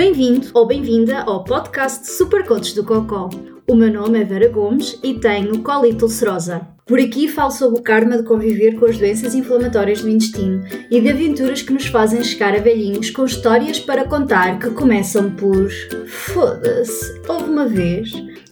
Bem-vindo ou bem-vinda ao podcast Supercoach do Cocó. O meu nome é Vera Gomes e tenho colite ulcerosa. Por aqui falo sobre o karma de conviver com as doenças inflamatórias do intestino e de aventuras que nos fazem chegar a velhinhos com histórias para contar que começam por foda-se, houve uma vez.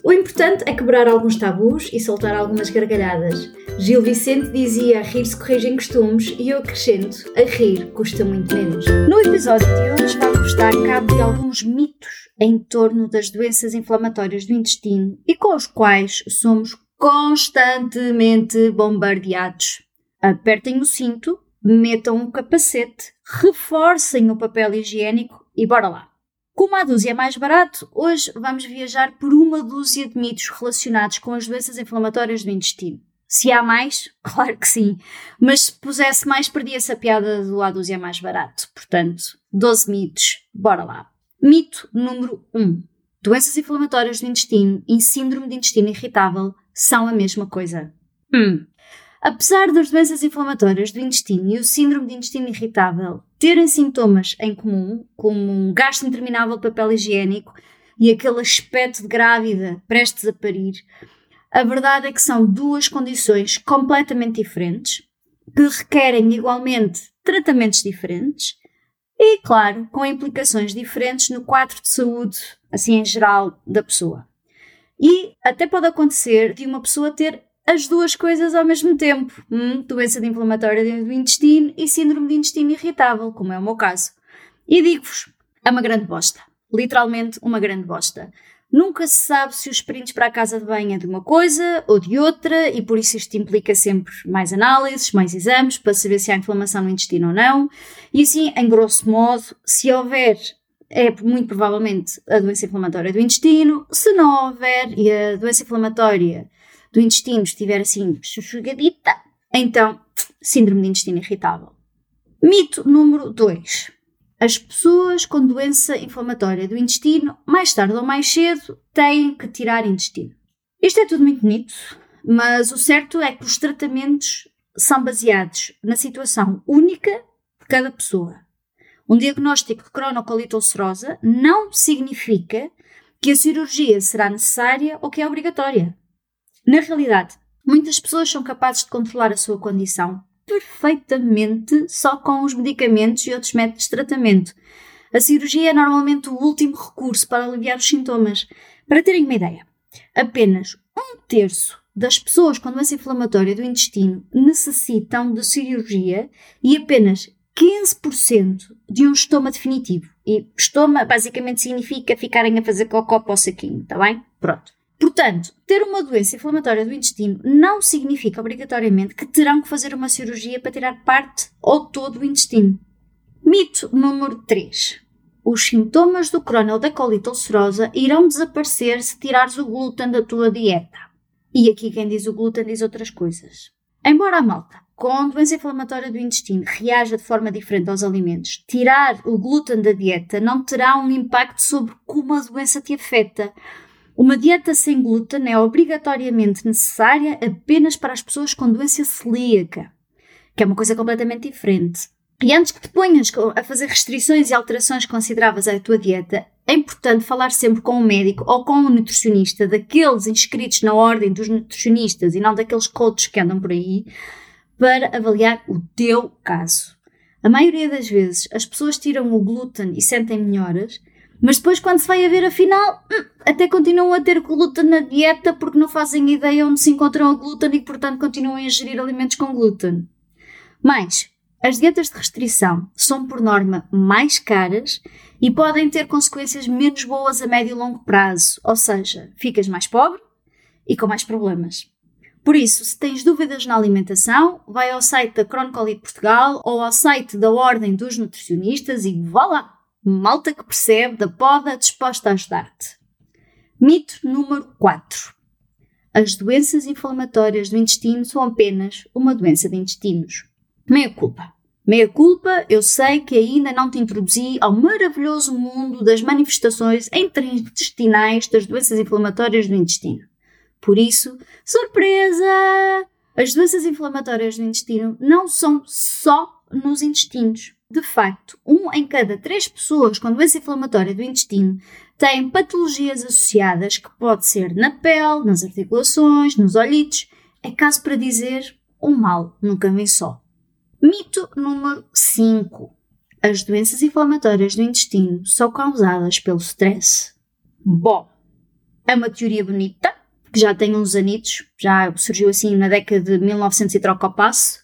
O importante é quebrar alguns tabus e soltar algumas gargalhadas. Gil Vicente dizia a rir-se corrigem costumes e eu acrescento, a rir custa muito menos. No episódio de hoje vamos dar cabo de alguns mitos em torno das doenças inflamatórias do intestino e com os quais somos constantemente bombardeados. Apertem o cinto, metam um capacete, reforcem o papel higiênico e bora lá. Como a dúzia é mais barato, hoje vamos viajar por uma dúzia de mitos relacionados com as doenças inflamatórias do intestino. Se há mais, claro que sim, mas se pusesse mais, perdia-se a piada do a dúzia é mais barato. Portanto, 12 mitos, bora lá. Mito número 1. Doenças inflamatórias do intestino e síndrome de intestino irritável são a mesma coisa. Hum. Apesar das doenças inflamatórias do intestino e o síndrome de intestino irritável terem sintomas em comum, como um gasto interminável de papel higiênico e aquele aspecto de grávida prestes a parir, a verdade é que são duas condições completamente diferentes, que requerem igualmente tratamentos diferentes e, claro, com implicações diferentes no quadro de saúde, assim em geral, da pessoa. E até pode acontecer de uma pessoa ter as duas coisas ao mesmo tempo: hum, doença de inflamatória do intestino e síndrome de intestino irritável, como é o meu caso. E digo-vos, é uma grande bosta. Literalmente uma grande bosta. Nunca se sabe se os sprints para a casa de banho é de uma coisa ou de outra, e por isso isto implica sempre mais análises, mais exames, para saber se há inflamação no intestino ou não. E assim, em grosso modo, se houver é muito provavelmente a doença inflamatória do intestino. Se não houver e a doença inflamatória do intestino estiver assim chuchugadita, então síndrome de intestino irritável. Mito número 2. As pessoas com doença inflamatória do intestino, mais tarde ou mais cedo, têm que tirar intestino. Isto é tudo muito bonito, mas o certo é que os tratamentos são baseados na situação única de cada pessoa. Um diagnóstico de cronocolite ulcerosa não significa que a cirurgia será necessária ou que é obrigatória. Na realidade, muitas pessoas são capazes de controlar a sua condição perfeitamente só com os medicamentos e outros métodos de tratamento. A cirurgia é normalmente o último recurso para aliviar os sintomas. Para terem uma ideia, apenas um terço das pessoas com doença inflamatória do intestino necessitam de cirurgia e apenas 15% de um estoma definitivo. E estoma basicamente significa ficarem a fazer cocó para o saquinho, está bem? Pronto. Portanto, ter uma doença inflamatória do intestino não significa obrigatoriamente que terão que fazer uma cirurgia para tirar parte ou todo o intestino. Mito número 3. Os sintomas do Crohn da colite ulcerosa irão desaparecer se tirares o glúten da tua dieta. E aqui quem diz o glúten diz outras coisas. Embora a malta com doença inflamatória do intestino reaja de forma diferente aos alimentos, tirar o glúten da dieta não terá um impacto sobre como a doença te afeta. Uma dieta sem glúten é obrigatoriamente necessária apenas para as pessoas com doença celíaca, que é uma coisa completamente diferente. E antes que te ponhas a fazer restrições e alterações consideráveis à tua dieta, é importante falar sempre com um médico ou com um nutricionista, daqueles inscritos na ordem dos nutricionistas e não daqueles coaches que andam por aí, para avaliar o teu caso. A maioria das vezes as pessoas tiram o glúten e sentem melhoras, mas depois, quando se vai a ver, afinal, hum, até continuam a ter glúten na dieta porque não fazem ideia onde se encontram o glúten e, portanto, continuam a ingerir alimentos com glúten. Mas as dietas de restrição são, por norma, mais caras e podem ter consequências menos boas a médio e longo prazo, ou seja, ficas mais pobre e com mais problemas. Por isso, se tens dúvidas na alimentação, vai ao site da Cronocolite Portugal ou ao site da Ordem dos Nutricionistas e vá lá! Malta que percebe da poda disposta a ajudar-te. Mito número 4. As doenças inflamatórias do intestino são apenas uma doença de intestinos. Meia culpa. Meia culpa, eu sei que ainda não te introduzi ao maravilhoso mundo das manifestações intestinais das doenças inflamatórias do intestino. Por isso, surpresa! As doenças inflamatórias do intestino não são só nos intestinos. De facto, um em cada três pessoas com doença inflamatória do intestino tem patologias associadas que pode ser na pele, nas articulações, nos olhitos. É caso para dizer um mal nunca vem só. Mito número 5. As doenças inflamatórias do intestino são causadas pelo stress. Bom, é uma teoria bonita, que já tem uns anitos, já surgiu assim na década de 1900 e troca ao passo.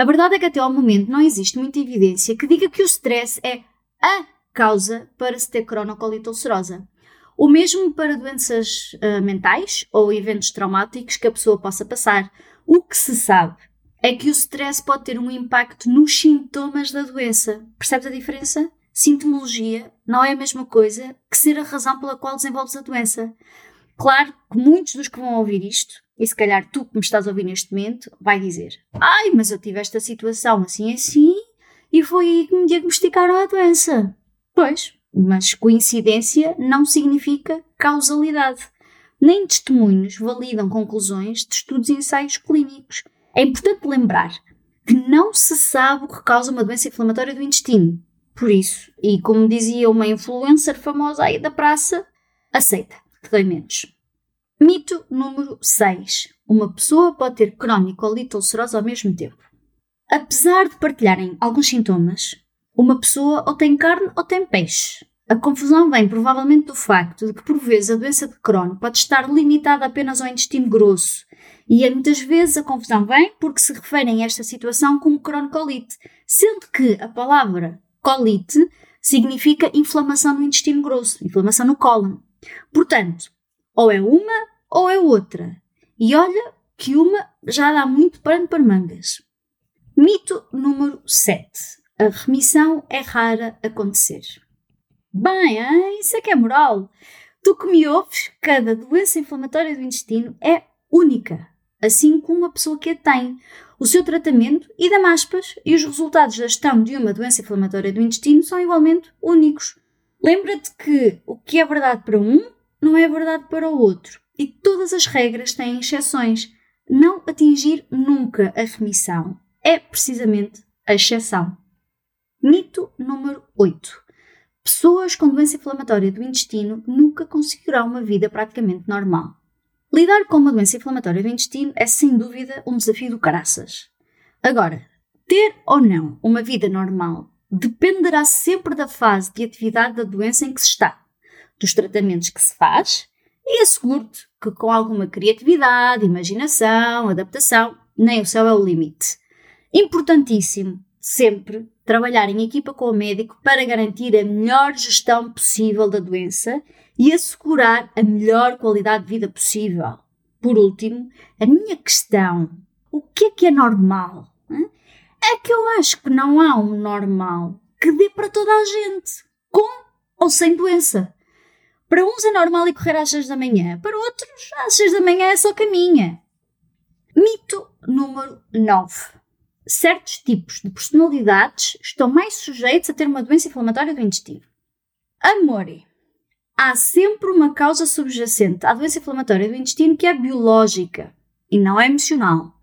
A verdade é que até ao momento não existe muita evidência que diga que o stress é a causa para se ter cronocolite ulcerosa. O mesmo para doenças uh, mentais ou eventos traumáticos que a pessoa possa passar. O que se sabe é que o stress pode ter um impacto nos sintomas da doença. Percebes a diferença? Sintomologia não é a mesma coisa que ser a razão pela qual desenvolves a doença. Claro que muitos dos que vão ouvir isto, e se calhar tu que me estás a ouvir neste momento, vai dizer: Ai, mas eu tive esta situação assim assim e foi aí que me diagnosticaram a doença. Pois, mas coincidência não significa causalidade. Nem testemunhos validam conclusões de estudos e ensaios clínicos. É importante lembrar que não se sabe o que causa uma doença inflamatória do intestino. Por isso, e como dizia uma influencer famosa aí da praça, aceita, menos. Mito número 6. Uma pessoa pode ter crónico ou ulcerosa ao mesmo tempo. Apesar de partilharem alguns sintomas, uma pessoa ou tem carne ou tem peixe. A confusão vem provavelmente do facto de que, por vezes, a doença de Crohn pode estar limitada apenas ao intestino grosso. E muitas vezes a confusão vem porque se referem a esta situação como cronocolite, sendo que a palavra colite significa inflamação no intestino grosso, inflamação no cólon. Portanto, ou é uma ou é outra. E olha que uma já dá muito pano para mangas. Mito número 7 a remissão é rara acontecer. Bem, hein? isso é que é moral. Tu que me ouves, cada doença inflamatória do intestino é única, assim como a pessoa que a tem. O seu tratamento, e da aspas, e os resultados da gestão de uma doença inflamatória do intestino são igualmente únicos. Lembra-te que o que é verdade para um não é verdade para o outro. E todas as regras têm exceções. Não atingir nunca a remissão é precisamente a exceção. Mito número 8. Pessoas com doença inflamatória do intestino nunca conseguirão uma vida praticamente normal. Lidar com uma doença inflamatória do intestino é sem dúvida um desafio do caraças. Agora, ter ou não uma vida normal dependerá sempre da fase de atividade da doença em que se está, dos tratamentos que se faz e asseguro-te que com alguma criatividade, imaginação, adaptação, nem o céu é o limite. Importantíssimo, sempre trabalhar em equipa com o médico para garantir a melhor gestão possível da doença e assegurar a melhor qualidade de vida possível. Por último, a minha questão: o que é que é normal? É que eu acho que não há um normal que dê para toda a gente, com ou sem doença. Para uns é normal ir correr às 6 da manhã, para outros, às 6 da manhã é só caminha. Mito número 9 certos tipos de personalidades estão mais sujeitos a ter uma doença inflamatória do intestino. Amore. Há sempre uma causa subjacente à doença inflamatória do intestino que é biológica e não é emocional.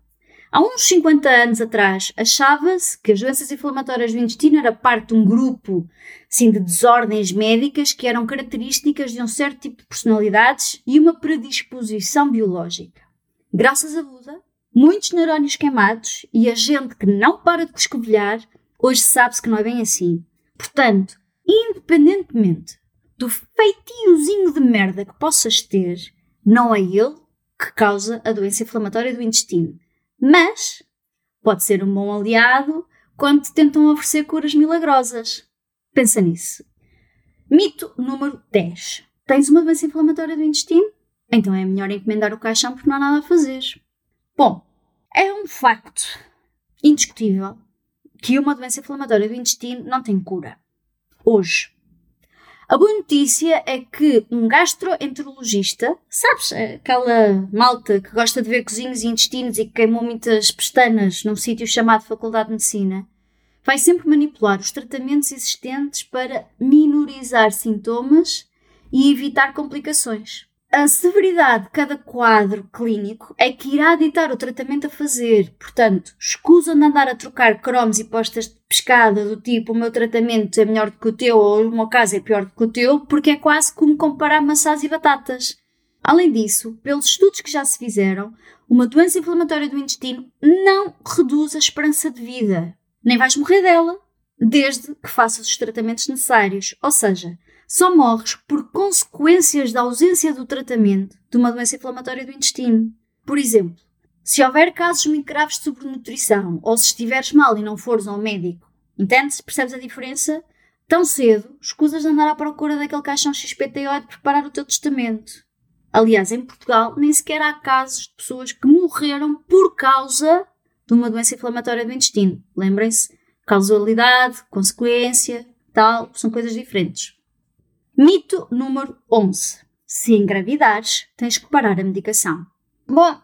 Há uns 50 anos atrás, achava-se que as doenças inflamatórias do intestino era parte de um grupo assim, de desordens médicas que eram características de um certo tipo de personalidades e uma predisposição biológica. Graças a Buda, muitos neurónios queimados e a gente que não para de escovilhar, hoje sabe-se que não é bem assim. Portanto, independentemente do feitiozinho de merda que possas ter, não é ele que causa a doença inflamatória do intestino. Mas pode ser um bom aliado quando te tentam oferecer curas milagrosas. Pensa nisso. Mito número 10. Tens uma doença inflamatória do intestino? Então é melhor encomendar o caixão porque não há nada a fazer. Bom, é um facto indiscutível que uma doença inflamatória do intestino não tem cura. Hoje. A boa notícia é que um gastroenterologista, sabes, aquela malta que gosta de ver cozinhos e intestinos e que queimou muitas pestanas num sítio chamado Faculdade de Medicina, vai sempre manipular os tratamentos existentes para minorizar sintomas e evitar complicações. A severidade de cada quadro clínico é que irá ditar o tratamento a fazer. Portanto, escusa de andar a trocar cromos e postas de pescada do tipo o meu tratamento é melhor do que o teu ou o meu caso é pior do que o teu, porque é quase como comparar maçãs e batatas. Além disso, pelos estudos que já se fizeram, uma doença inflamatória do intestino não reduz a esperança de vida. Nem vais morrer dela, desde que faças os tratamentos necessários. Ou seja, só morres por consequências da ausência do tratamento de uma doença inflamatória do intestino. Por exemplo, se houver casos muito graves de sobrenutrição ou se estiveres mal e não fores ao médico, entendes? Percebes a diferença? Tão cedo, escusas de andar à procura daquele caixão XPTO de preparar o teu testamento. Aliás, em Portugal nem sequer há casos de pessoas que morreram por causa de uma doença inflamatória do intestino. Lembrem-se, causalidade, consequência, tal, são coisas diferentes. Mito número 11. Se engravidares, tens que parar a medicação. Bom,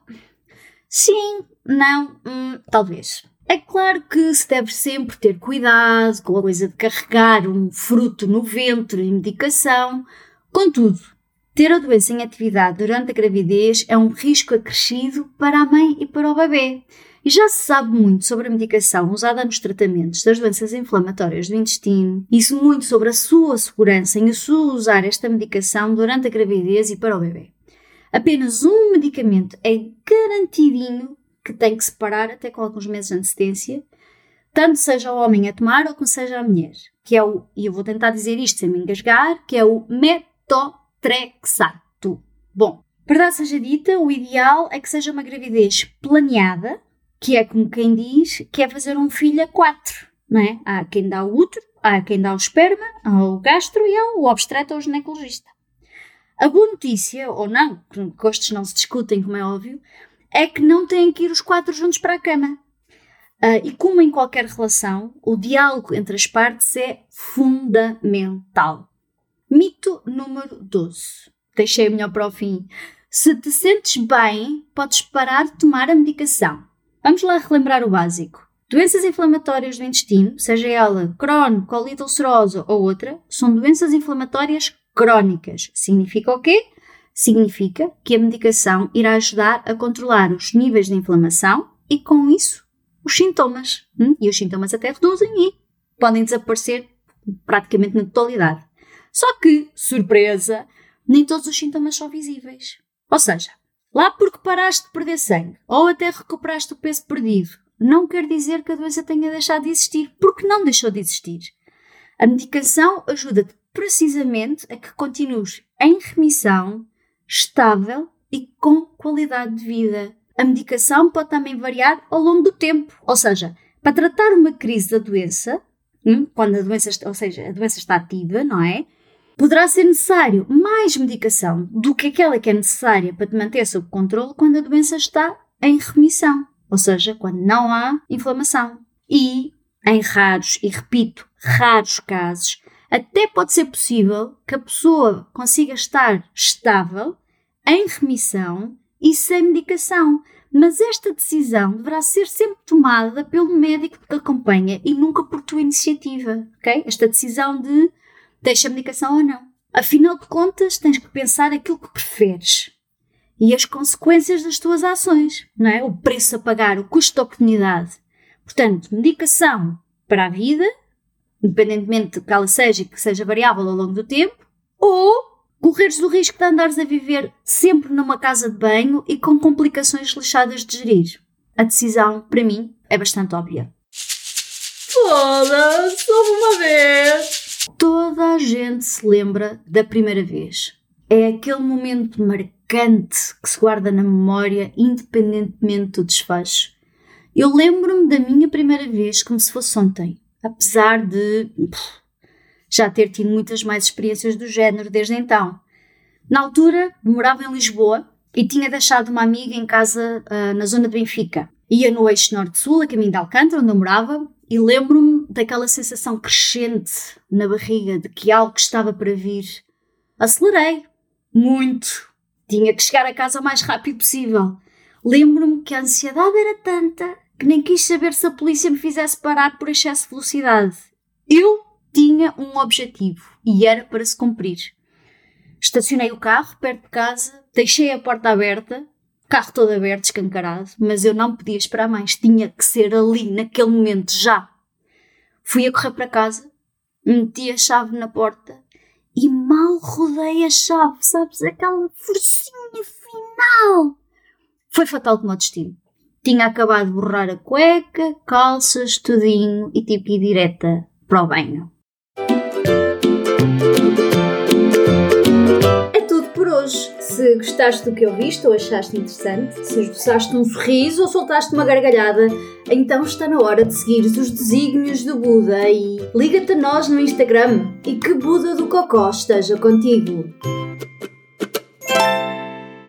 sim, não, hum, talvez. É claro que se deve sempre ter cuidado com a coisa de carregar um fruto no ventre e medicação. Contudo, ter a doença em atividade durante a gravidez é um risco acrescido para a mãe e para o bebê. E já se sabe muito sobre a medicação usada nos tratamentos das doenças inflamatórias do intestino, isso muito sobre a sua segurança em usar esta medicação durante a gravidez e para o bebê. Apenas um medicamento é garantidinho que tem que separar até com alguns meses de antecedência, tanto seja o homem a tomar ou que seja a mulher, que é o, e eu vou tentar dizer isto sem me engasgar, que é o metotrexato. Bom, verdade seja dita, o ideal é que seja uma gravidez planeada, que é como quem diz que é fazer um filho a quatro, não é? Há quem dá o útero, há quem dá o esperma, há o gastro e há o obstetra ou ginecologista. A boa notícia, ou não, que gostos não se discutem, como é óbvio, é que não têm que ir os quatro juntos para a cama. Uh, e como em qualquer relação, o diálogo entre as partes é fundamental. Mito número 12. Deixei melhor para o fim. Se te sentes bem, podes parar de tomar a medicação. Vamos lá relembrar o básico. Doenças inflamatórias do intestino, seja ela Crohn, colite ulcerosa ou outra, são doenças inflamatórias crónicas. Significa o quê? Significa que a medicação irá ajudar a controlar os níveis de inflamação e, com isso, os sintomas. Hum? E os sintomas até reduzem e podem desaparecer praticamente na totalidade. Só que, surpresa, nem todos os sintomas são visíveis. Ou seja, Lá porque paraste de perder sangue ou até recuperaste o peso perdido, não quer dizer que a doença tenha deixado de existir, porque não deixou de existir. A medicação ajuda-te precisamente a que continues em remissão, estável e com qualidade de vida. A medicação pode também variar ao longo do tempo, ou seja, para tratar uma crise da doença, hum, quando a doença, ou seja, a doença está ativa, não é? Poderá ser necessário mais medicação do que aquela que é necessária para te manter sob controle quando a doença está em remissão, ou seja, quando não há inflamação. E, em raros, e repito, raros casos, até pode ser possível que a pessoa consiga estar estável, em remissão e sem medicação. Mas esta decisão deverá ser sempre tomada pelo médico que acompanha e nunca por tua iniciativa, ok? Esta decisão de deixa a medicação ou não. Afinal de contas, tens que pensar aquilo que preferes e as consequências das tuas ações, não é? O preço a pagar, o custo de oportunidade. Portanto, medicação para a vida, independentemente de que ela seja e que seja variável ao longo do tempo, ou correres o risco de andares a viver sempre numa casa de banho e com complicações lixadas de gerir. A decisão, para mim, é bastante óbvia. Foda-se, uma vez! Toda a gente se lembra da primeira vez. É aquele momento marcante que se guarda na memória, independentemente do desfecho. Eu lembro-me da minha primeira vez como se fosse ontem, apesar de pff, já ter tido muitas mais experiências do género desde então. Na altura, morava em Lisboa e tinha deixado uma amiga em casa uh, na zona de Benfica. Ia no eixo norte-sul, a caminho de Alcântara, onde eu morava, e lembro-me daquela sensação crescente na barriga de que algo estava para vir. Acelerei. Muito. Tinha que chegar a casa o mais rápido possível. Lembro-me que a ansiedade era tanta que nem quis saber se a polícia me fizesse parar por excesso de velocidade. Eu tinha um objetivo e era para se cumprir. Estacionei o carro perto de casa, deixei a porta aberta, carro todo aberto, escancarado, mas eu não podia esperar mais. Tinha que ser ali, naquele momento, já. Fui a correr para casa, meti a chave na porta e mal rodei a chave, sabes? Aquela forcinha final. Foi fatal como o destino. Tinha acabado de borrar a cueca, calças, tudinho e tive que ir direta para o banho. Se gostaste do que ouviste ou achaste interessante, se esboçaste um sorriso ou soltaste uma gargalhada, então está na hora de seguir os desígnios do Buda e liga-te a nós no Instagram e que Buda do Cocó esteja contigo.